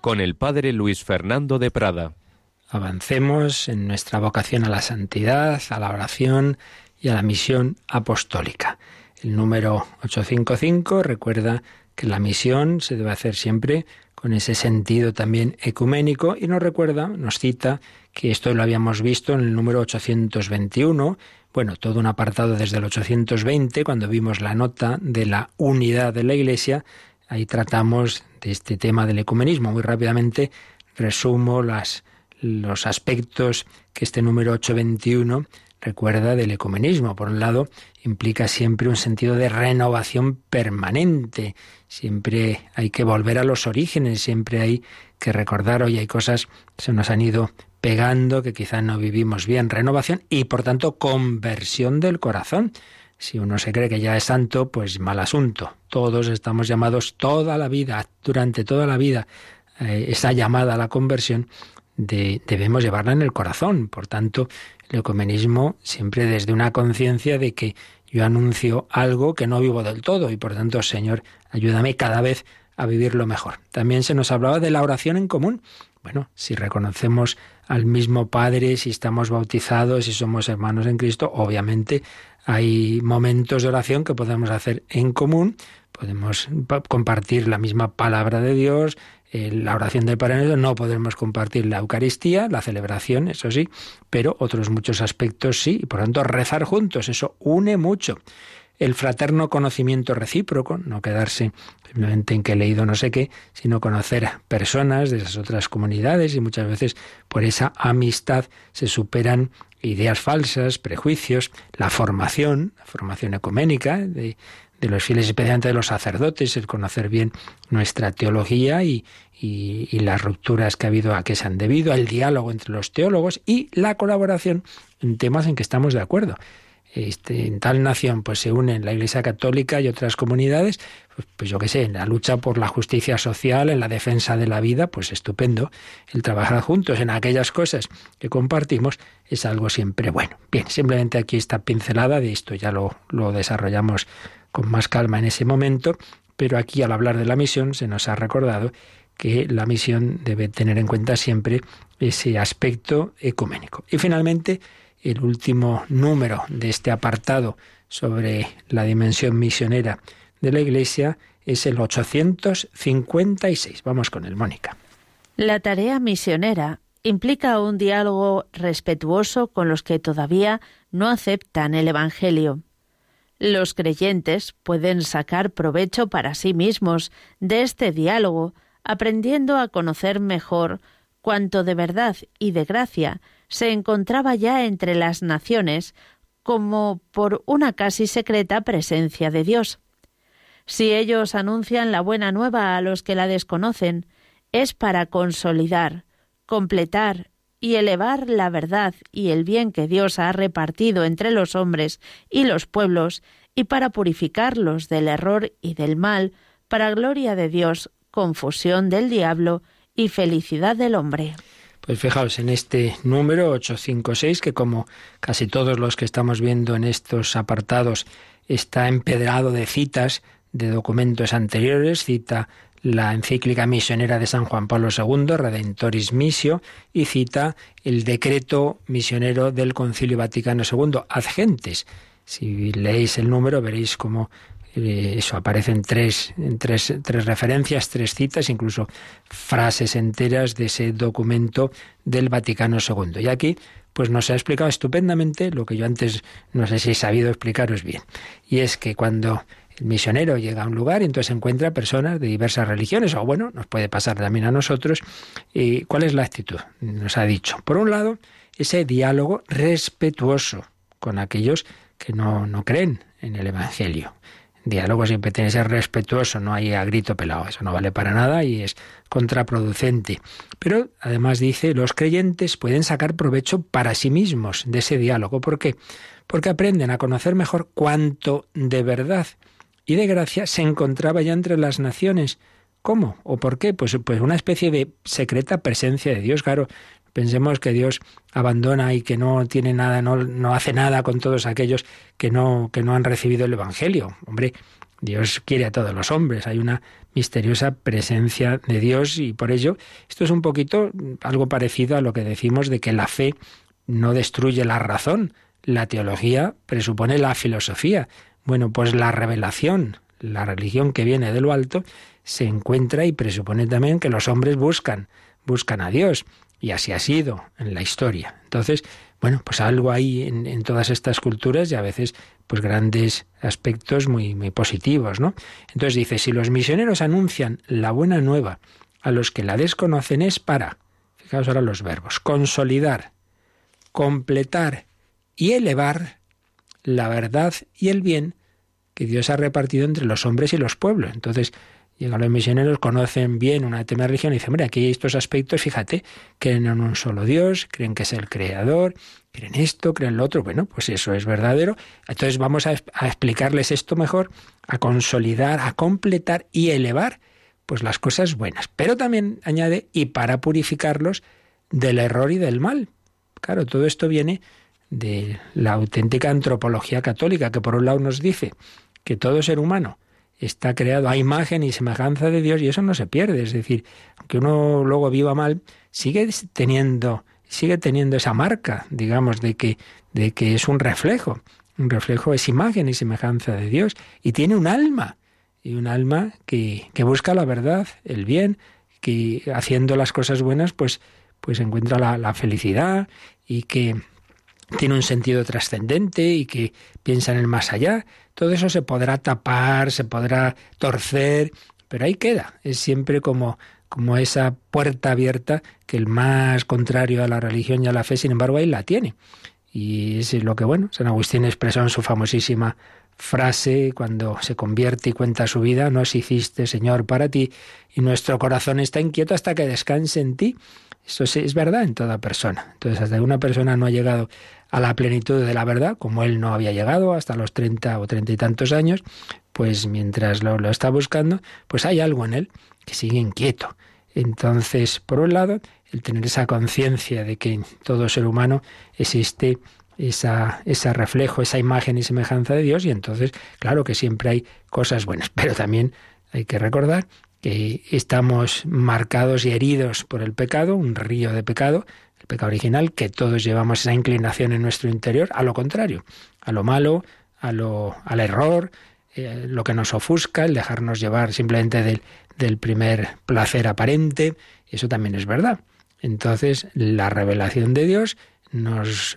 con el Padre Luis Fernando de Prada. Avancemos en nuestra vocación a la santidad, a la oración y a la misión apostólica. El número 855 recuerda que la misión se debe hacer siempre con ese sentido también ecuménico y nos recuerda, nos cita que esto lo habíamos visto en el número 821 bueno, todo un apartado desde el 820, cuando vimos la nota de la unidad de la Iglesia, ahí tratamos de este tema del ecumenismo. Muy rápidamente resumo los aspectos que este número 821 recuerda del ecumenismo. Por un lado, implica siempre un sentido de renovación permanente. Siempre hay que volver a los orígenes, siempre hay que recordar, hoy hay cosas que se nos han ido pegando, que quizá no vivimos bien, renovación y por tanto conversión del corazón. Si uno se cree que ya es santo, pues mal asunto. Todos estamos llamados toda la vida, durante toda la vida, eh, esa llamada a la conversión de, debemos llevarla en el corazón. Por tanto, el ecumenismo siempre desde una conciencia de que yo anuncio algo que no vivo del todo y por tanto, Señor, ayúdame cada vez a vivirlo mejor. También se nos hablaba de la oración en común. Bueno, si reconocemos al mismo Padre, si estamos bautizados, si somos hermanos en Cristo, obviamente hay momentos de oración que podemos hacer en común, podemos compartir la misma palabra de Dios, eh, la oración del Padre no podemos compartir la Eucaristía, la celebración, eso sí, pero otros muchos aspectos sí, y por tanto rezar juntos, eso une mucho el fraterno conocimiento recíproco, no quedarse simplemente en que he leído no sé qué, sino conocer personas de esas otras comunidades y muchas veces por esa amistad se superan ideas falsas, prejuicios, la formación, la formación ecuménica de, los fieles, especialmente de los sacerdotes, el conocer bien nuestra teología y, y, las rupturas que ha habido a qué se han debido, el diálogo entre los teólogos y la colaboración en temas en que estamos de acuerdo este, en tal nación pues se unen la Iglesia Católica y otras comunidades, pues, pues, yo qué sé, en la lucha por la justicia social, en la defensa de la vida, pues estupendo. El trabajar juntos en aquellas cosas que compartimos es algo siempre bueno. Bien, simplemente aquí esta pincelada de esto ya lo, lo desarrollamos con más calma en ese momento, pero aquí al hablar de la misión se nos ha recordado que la misión debe tener en cuenta siempre ese aspecto ecuménico. Y finalmente, el último número de este apartado sobre la dimensión misionera de la Iglesia es el 856. Vamos con el Mónica. La tarea misionera implica un diálogo respetuoso con los que todavía no aceptan el Evangelio. Los creyentes pueden sacar provecho para sí mismos de este diálogo, aprendiendo a conocer mejor cuanto de verdad y de gracia se encontraba ya entre las naciones como por una casi secreta presencia de Dios. Si ellos anuncian la buena nueva a los que la desconocen, es para consolidar, completar y elevar la verdad y el bien que Dios ha repartido entre los hombres y los pueblos, y para purificarlos del error y del mal, para gloria de Dios, confusión del diablo y felicidad del hombre. Pues fijaos en este número 856, que como casi todos los que estamos viendo en estos apartados está empedrado de citas de documentos anteriores, cita la encíclica misionera de San Juan Pablo II, Redentoris Missio, y cita el decreto misionero del Concilio Vaticano II, Ad Gentes. Si leéis el número veréis cómo eso aparece en tres, tres, tres referencias, tres citas, incluso frases enteras de ese documento del Vaticano II. Y aquí pues nos ha explicado estupendamente lo que yo antes no sé si he sabido explicaros bien. Y es que cuando el misionero llega a un lugar entonces encuentra personas de diversas religiones, o bueno, nos puede pasar también a nosotros, ¿y ¿cuál es la actitud? Nos ha dicho, por un lado, ese diálogo respetuoso con aquellos que no, no creen en el Evangelio diálogo siempre tiene que ser respetuoso, no hay a grito pelado, eso no vale para nada y es contraproducente. Pero además dice, los creyentes pueden sacar provecho para sí mismos de ese diálogo. ¿Por qué? Porque aprenden a conocer mejor cuánto de verdad y de gracia se encontraba ya entre las naciones. ¿Cómo? ¿O por qué? Pues, pues una especie de secreta presencia de Dios. Claro, pensemos que Dios abandona y que no tiene nada, no, no hace nada con todos aquellos que no, que no han recibido el Evangelio. Hombre, Dios quiere a todos los hombres, hay una misteriosa presencia de Dios y por ello esto es un poquito algo parecido a lo que decimos de que la fe no destruye la razón, la teología presupone la filosofía. Bueno, pues la revelación, la religión que viene de lo alto, se encuentra y presupone también que los hombres buscan, buscan a Dios. Y así ha sido en la historia. Entonces, bueno, pues algo hay en, todas estas culturas y a veces pues grandes aspectos muy, muy positivos, ¿no? Entonces dice, si los misioneros anuncian la buena nueva a los que la desconocen es para, fijaos ahora los verbos, consolidar, completar y elevar la verdad y el bien que Dios ha repartido entre los hombres y los pueblos. Entonces, Llegan los misioneros, conocen bien una tema religión y dicen, hombre, aquí hay estos aspectos, fíjate, creen en un solo Dios, creen que es el creador, creen esto, creen lo otro. Bueno, pues eso es verdadero. Entonces vamos a, a explicarles esto mejor, a consolidar, a completar y elevar pues las cosas buenas. Pero también añade, y para purificarlos del error y del mal. Claro, todo esto viene de la auténtica antropología católica, que por un lado nos dice que todo ser humano está creado a imagen y semejanza de Dios y eso no se pierde. Es decir, aunque uno luego viva mal, sigue teniendo, sigue teniendo esa marca, digamos, de que, de que es un reflejo. Un reflejo es imagen y semejanza de Dios y tiene un alma. Y un alma que, que busca la verdad, el bien, que haciendo las cosas buenas, pues, pues encuentra la, la felicidad y que tiene un sentido trascendente y que piensa en el más allá. Todo eso se podrá tapar, se podrá torcer, pero ahí queda. Es siempre como, como esa puerta abierta que el más contrario a la religión y a la fe, sin embargo, ahí la tiene. Y es lo que, bueno, San Agustín expresó en su famosísima frase cuando se convierte y cuenta su vida, nos hiciste, Señor, para ti, y nuestro corazón está inquieto hasta que descanse en ti. Eso es verdad en toda persona. Entonces, hasta que una persona no ha llegado a la plenitud de la verdad, como él no había llegado hasta los treinta o treinta y tantos años, pues mientras lo, lo está buscando, pues hay algo en él que sigue inquieto. Entonces, por un lado, el tener esa conciencia de que en todo ser humano existe esa, ese reflejo, esa imagen y semejanza de Dios, y entonces, claro que siempre hay cosas buenas, <laughs> pero también hay que recordar que estamos marcados y heridos por el pecado, un río de pecado, el pecado original, que todos llevamos esa inclinación en nuestro interior, a lo contrario, a lo malo, a lo, al error, eh, lo que nos ofusca, el dejarnos llevar simplemente del, del primer placer aparente, eso también es verdad. Entonces, la revelación de Dios nos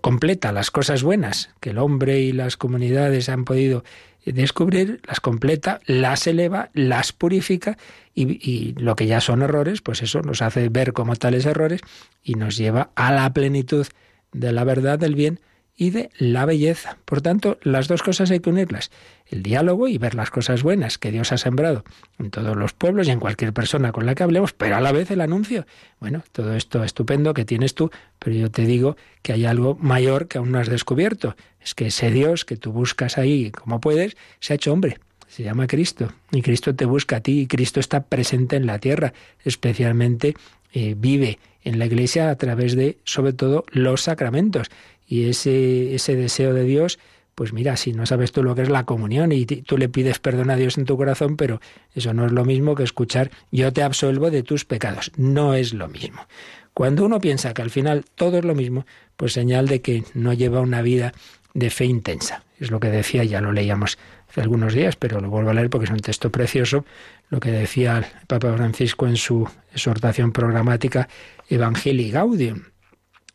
completa las cosas buenas que el hombre y las comunidades han podido descubrir, las completa, las eleva, las purifica y, lo que ya son errores, pues eso nos hace ver como tales errores y nos lleva a la plenitud de la verdad del bien y de la belleza. Por tanto, las dos cosas hay que unirlas. El diálogo y ver las cosas buenas que Dios ha sembrado en todos los pueblos y en cualquier persona con la que hablemos, pero a la vez el anuncio. Bueno, todo esto estupendo que tienes tú, pero yo te digo que hay algo mayor que aún no has descubierto. Es que ese Dios que tú buscas ahí como puedes, se ha hecho hombre. Se llama Cristo. Y Cristo te busca a ti y Cristo está presente en la tierra, especialmente eh, vive en la iglesia a través de, sobre todo, los sacramentos y ese, ese deseo de Dios, pues mira, si no sabes tú lo que es la comunión y tú le pides perdón a Dios en tu corazón, pero eso no es lo mismo que escuchar yo te absuelvo de tus pecados. No es lo mismo. Cuando uno piensa que al final todo es lo mismo, pues señal de que no lleva una vida de fe intensa. Es lo que decía, ya lo leíamos algunos días, pero lo vuelvo a leer porque es un texto precioso, lo que decía el Papa Francisco en su exhortación programática Evangelii Gaudium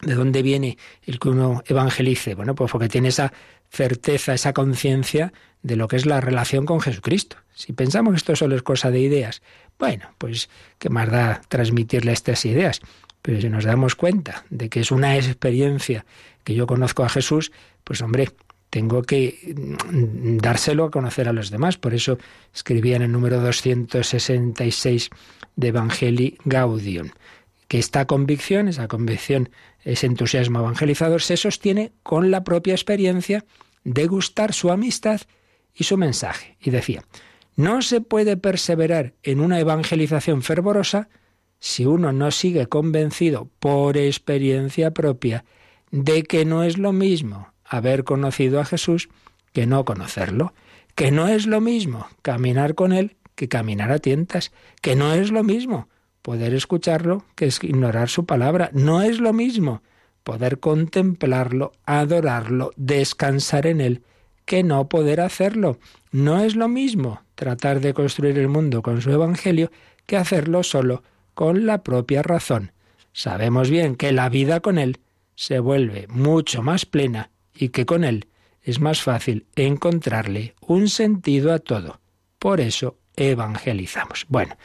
¿De dónde viene el que uno evangelice? Bueno, pues porque tiene esa certeza, esa conciencia de lo que es la relación con Jesucristo. Si pensamos que esto solo es cosa de ideas, bueno, pues qué más da transmitirle estas ideas. Pero si nos damos cuenta de que es una experiencia que yo conozco a Jesús, pues hombre, tengo que mm, dárselo a conocer a los demás. Por eso escribía en el número 266 de Evangelii Gaudium, que esta convicción, esa convicción, ese entusiasmo evangelizador, se sostiene con la propia experiencia de gustar su amistad y su mensaje. Y decía, no se puede perseverar en una evangelización fervorosa si uno no sigue convencido por experiencia propia de que no es lo mismo haber conocido a Jesús que no conocerlo, que no es lo mismo caminar con Él que caminar a tientas, que no es lo mismo poder escucharlo que ignorar su palabra, no es lo mismo poder contemplarlo, adorarlo, descansar en Él, que no poder hacerlo. No es lo mismo tratar de construir el mundo con su Evangelio que hacerlo solo con la propia razón. Sabemos bien que la vida con Él se vuelve mucho más plena y que con Él es más fácil encontrarle un sentido a todo. Por eso evangelizamos. Bueno,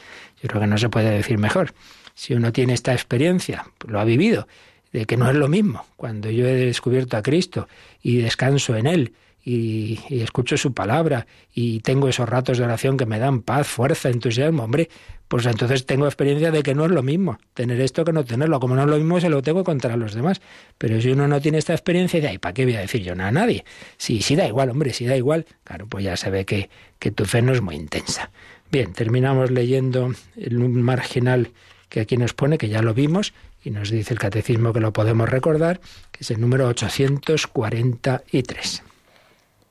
yo creo que no se puede decir mejor. Si uno tiene esta experiencia, lo ha vivido, de que no es lo mismo. Cuando yo he descubierto a Cristo y descanso en Él y, escucho su palabra y tengo esos ratos de oración que me dan paz, fuerza, entusiasmo, hombre, pues entonces tengo experiencia de que no es lo mismo tener esto que no tenerlo. Como no es lo mismo, se lo tengo que contar a los demás. Pero si uno no tiene esta experiencia, de ahí, ¿para qué voy a decir yo nada a nadie? Sí, sí da igual, hombre, sí da igual. Claro, pues ya se ve que, que tu fe no es muy intensa. Bien, terminamos leyendo el marginal que aquí nos pone, que ya lo vimos, y nos dice el catecismo que lo podemos recordar, que es el número 843.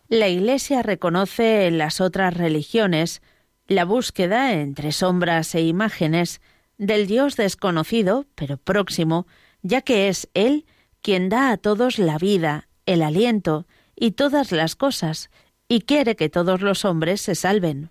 La Iglesia reconoce en las otras religiones la búsqueda entre sombras e imágenes del Dios desconocido, pero próximo, ya que es Él quien da a todos la vida, el aliento y todas las cosas, y quiere que todos los hombres se salven.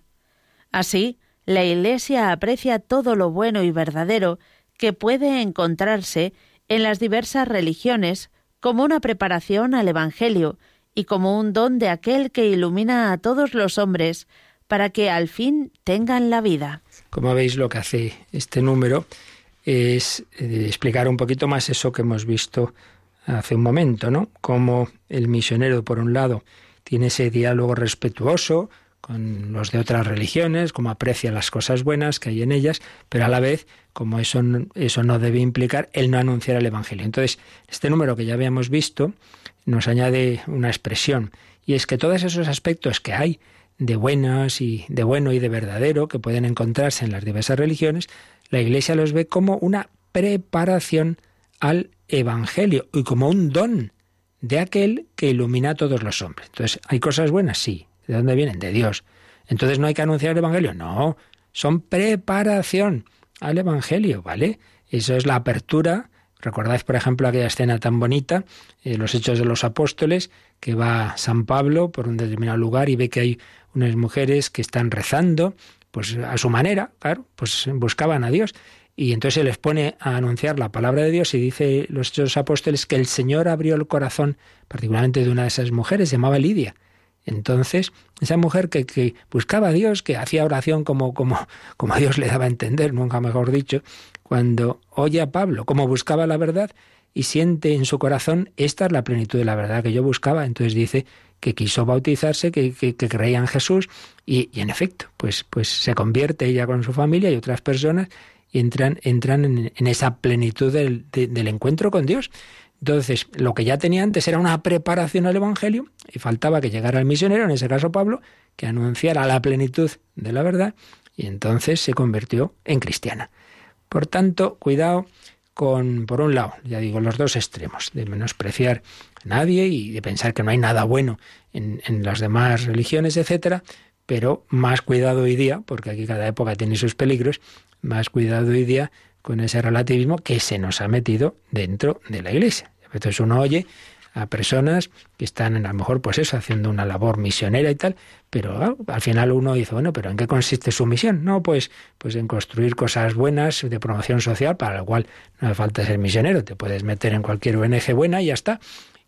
Así, la Iglesia aprecia todo lo bueno y verdadero que puede encontrarse en las diversas religiones como una preparación al Evangelio y como un don de aquel que ilumina a todos los hombres para que al fin tengan la vida. Como veis, lo que hace este número es eh, explicar un poquito más eso que hemos visto hace un momento, ¿no? Como el misionero, por un lado, tiene ese diálogo respetuoso con los de otras religiones, como aprecia las cosas buenas que hay en ellas, pero a la vez, como eso, eso no debe implicar el no anunciar el Evangelio. Entonces, este número que ya habíamos visto nos añade una expresión, y es que todos esos aspectos que hay de buenas y de bueno y de verdadero que pueden encontrarse en las diversas religiones, la Iglesia los ve como una preparación al Evangelio y como un don de aquel que ilumina a todos los hombres. Entonces, ¿hay cosas buenas? Sí. ¿De dónde vienen? De Dios. Entonces, ¿no hay que anunciar el Evangelio? No, son preparación al Evangelio, ¿vale? Eso es la apertura Recordáis, por ejemplo, aquella escena tan bonita, eh, los Hechos de los Apóstoles, que va San Pablo por un determinado lugar y ve que hay unas mujeres que están rezando, pues a su manera, claro, pues buscaban a Dios. Y entonces se les pone a anunciar la palabra de Dios y dice los Hechos de los Apóstoles que el Señor abrió el corazón, particularmente de una de esas mujeres, se llamaba Lidia. Entonces, esa mujer que, que, buscaba a Dios, que hacía oración como, como, como Dios le daba a entender, nunca mejor dicho, cuando oye a Pablo, como buscaba la verdad, y siente en su corazón, esta es la plenitud de la verdad que yo buscaba. Entonces dice que quiso bautizarse, que, que, creía en Jesús, y, en efecto, pues, pues se convierte ella con su familia y otras personas, y entran, entran en, esa plenitud del, del encuentro con Dios. Entonces, lo que ya tenía antes era una preparación al Evangelio y faltaba que llegara el misionero, en ese caso Pablo, que anunciara la plenitud de la verdad y entonces se convirtió en cristiana. Por tanto, cuidado con, por un lado, ya digo, los dos extremos, de menospreciar a nadie y de pensar que no hay nada bueno en, las demás religiones, etcétera, pero más cuidado hoy día, porque aquí cada época tiene sus peligros, más cuidado hoy día con ese relativismo que se nos ha metido dentro de la Iglesia. Entonces uno oye a personas que están a lo mejor pues eso, haciendo una labor misionera y tal, pero ah, al final uno dice, bueno, pero ¿en qué consiste su misión? No, pues, pues en construir cosas buenas de promoción social, para lo cual no hace falta ser misionero, te puedes meter en cualquier ONG buena y ya está.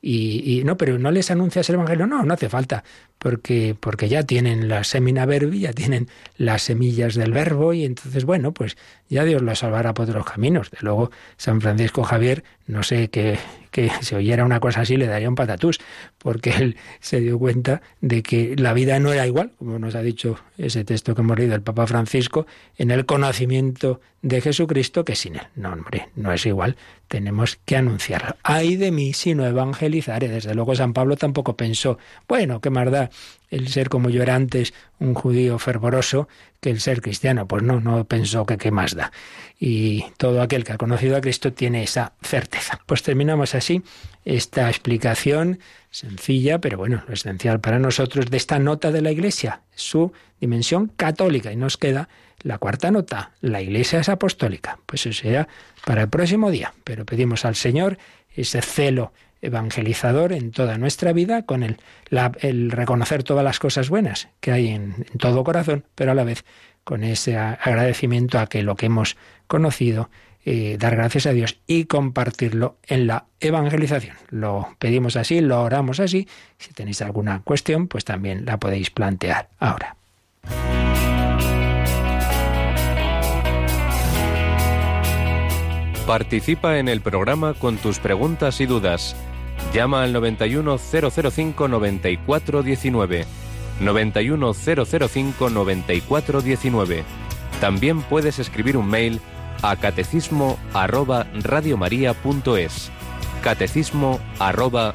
Y, no, pero no les anuncias el Evangelio, no, no hace falta, porque, porque ya tienen la semina verbi, ya tienen las semillas del verbo, y entonces, bueno, pues ya Dios los salvará por otros caminos. De luego, San Francisco Javier no sé que, si oyera una cosa así le daría un patatús, porque él se dio cuenta de que la vida no era igual, como nos ha dicho ese texto que hemos leído el Papa Francisco, en el conocimiento de Jesucristo que sin él. No, hombre, no es igual. Tenemos que anunciarlo. Ay de mí si no evangelizaré. Desde luego San Pablo tampoco pensó, bueno, qué más da el ser como yo era antes, un judío fervoroso, que el ser cristiano. Pues no, no pensó que qué más da. Y todo aquel que ha conocido a Cristo tiene esa certeza. Pues terminamos así esta explicación sencilla, pero bueno, lo esencial para nosotros de esta nota de la Iglesia, su dimensión católica. Y nos queda la cuarta nota, la Iglesia es apostólica. Pues eso será para el próximo día, pero pedimos al Señor ese celo evangelizador en toda nuestra vida, con el, reconocer todas las cosas buenas que hay en, en todo corazón, pero a la vez con ese agradecimiento a que lo que hemos conocido eh, dar gracias a Dios y compartirlo en la evangelización. Lo pedimos así, lo oramos así. Si tenéis alguna cuestión, pues también la podéis plantear ahora. Participa en el programa con tus preguntas y dudas. Llama al 91005 9419. 91005 9419. También puedes escribir un mail catecismo arroba. Catecismo arroba.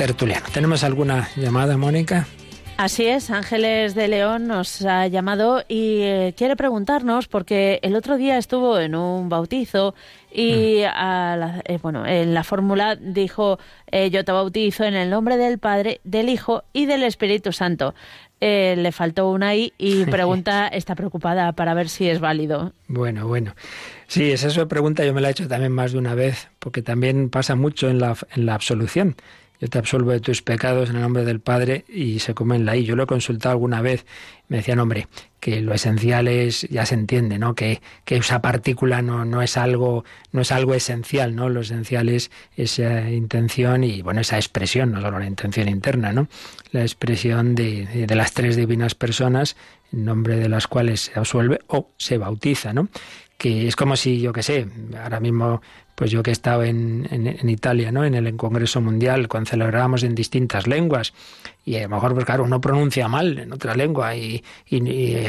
Tertuliano. ¿Tenemos alguna llamada, Mónica? Así es, Ángeles de León nos ha llamado y eh, quiere preguntarnos porque el otro día estuvo en un bautizo y mm. eh, bueno, en la fórmula dijo eh, yo te bautizo en el nombre del Padre, del Hijo y del Espíritu Santo. Le faltó una I y <laughs> pregunta, está preocupada para ver si es válido. Bueno, bueno. Sí, esa pregunta yo me la he hecho también más de una vez, porque también pasa mucho en la, en la absolución. Yo te absolvo de tus pecados en el nombre del Padre y se comen la I. Yo lo he consultado alguna vez, me decían, hombre, que lo esencial es, ya se entiende, ¿no? Que, que esa partícula no, no, es algo, no es algo esencial, ¿no? Lo esencial es esa intención y, bueno, esa expresión, no solo la intención interna, ¿no? La expresión de, de las tres divinas personas en nombre de las cuales se absuelve o se bautiza, ¿no? que es como si, yo qué sé, ahora mismo pues yo que he estado en, en, Italia, ¿no? En el Congreso Mundial, cuando celebrábamos en distintas lenguas, y a lo mejor, pues claro, uno pronuncia mal en otra lengua y,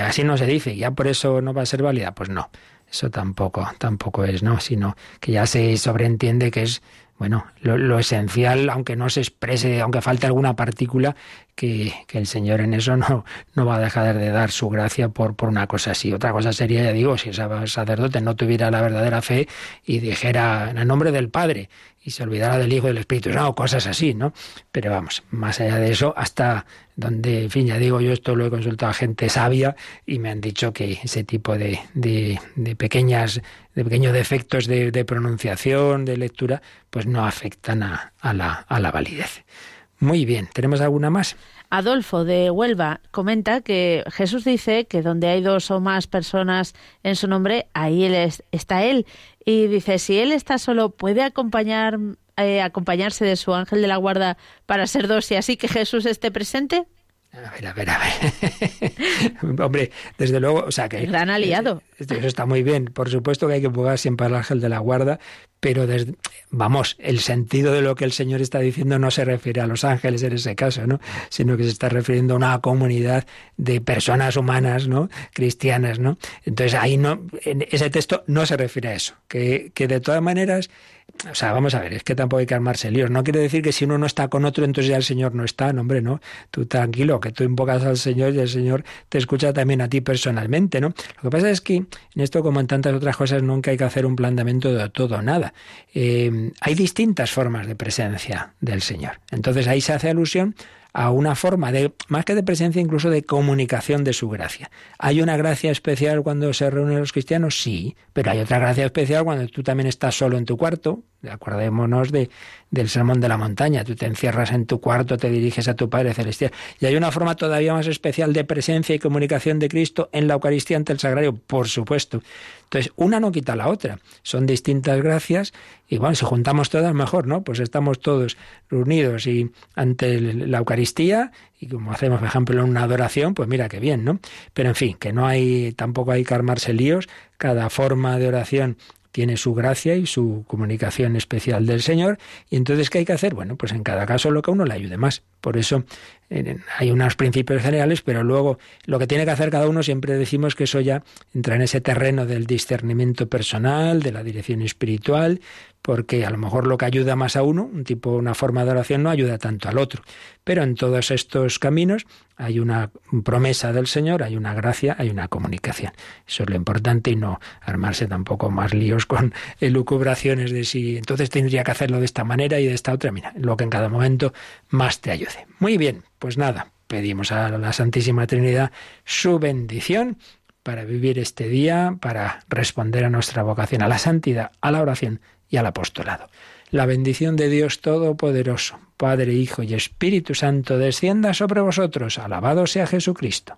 así no se dice, y ya por eso no va a ser válida. Pues no, eso tampoco, tampoco es, ¿no? Sino que ya se sobreentiende que es bueno, lo, esencial, aunque no se exprese, aunque falte alguna partícula, que, el Señor en eso no, no va a dejar de dar su gracia por, por una cosa así. Otra cosa sería, ya digo, si ese sacerdote no tuviera la verdadera fe y dijera en el nombre del Padre y se olvidara del Hijo y del Espíritu, no, cosas así, ¿no? Pero vamos, más allá de eso, hasta donde, en fin, ya digo, yo esto lo he consultado a gente sabia y me han dicho que ese tipo de, de, de pequeñas de pequeños defectos de, pronunciación, de lectura, pues no afectan a, la, a la validez. Muy bien, ¿tenemos alguna más? Adolfo de Huelva comenta que Jesús dice que donde hay dos o más personas en su nombre, ahí él está él. Y dice, si él está solo, ¿puede acompañar, eh, acompañarse de su ángel de la guarda para ser dos y así que Jesús esté presente? A ver, a ver, a ver. <laughs> Hombre, desde luego, o sea que... gran aliado. Eso está muy bien. Por supuesto que hay que jugar siempre al ángel de la guarda, pero desde, vamos, el sentido de lo que el Señor está diciendo no se refiere a los ángeles en ese caso, ¿no? Sino que se está refiriendo a una comunidad de personas humanas, ¿no? Cristianas, ¿no? Entonces ahí no, en ese texto no se refiere a eso. Que, que de todas maneras o sea, vamos a ver, es que tampoco hay que armarse líos. No quiere decir que si uno no está con otro, entonces ya el Señor no está. No, hombre, no. Tú tranquilo, que tú invocas al Señor y el Señor te escucha también a ti personalmente, ¿no? Lo que pasa es que en esto, como en tantas otras cosas, nunca hay que hacer un planteamiento de todo o nada. Eh, hay distintas formas de presencia del Señor. Entonces ahí se hace alusión a una forma de, más que de presencia, incluso de comunicación de su gracia. ¿Hay una gracia especial cuando se reúnen los cristianos? Sí, pero hay otra gracia especial cuando tú también estás solo en tu cuarto. Acordémonos de, del sermón de la montaña. Tú te encierras en tu cuarto, te diriges a tu Padre Celestial. Y hay una forma todavía más especial de presencia y comunicación de Cristo en la Eucaristía ante el Sagrario, por supuesto. Entonces, una no quita la otra. Son distintas gracias y bueno, si juntamos todas, mejor, ¿no? Pues estamos todos reunidos y ante la Eucaristía y como hacemos, por ejemplo, en una adoración, pues mira qué bien, ¿no? Pero en fin, que no hay, tampoco hay que armarse líos. Cada forma de oración tiene su gracia y su comunicación especial del Señor. Y entonces, ¿qué hay que hacer? Bueno, pues en cada caso lo que a uno le ayude más. Por eso hay unos principios generales, pero luego lo que tiene que hacer cada uno siempre decimos que eso ya entra en ese terreno del discernimiento personal, de la dirección espiritual, porque a lo mejor lo que ayuda más a uno, un tipo, una forma de oración, no ayuda tanto al otro. Pero en todos estos caminos hay una promesa del Señor, hay una gracia, hay una comunicación. Eso es lo importante y no armarse tampoco más líos con elucubraciones de si entonces tendría que hacerlo de esta manera y de esta otra. Mira, lo que en cada momento más te ayude. Muy bien, pues nada, pedimos a la Santísima Trinidad su bendición para vivir este día, para responder a nuestra vocación, a la santidad, a la oración y al apostolado. La bendición de Dios Todopoderoso, Padre, Hijo y Espíritu Santo, descienda sobre vosotros. Alabado sea Jesucristo.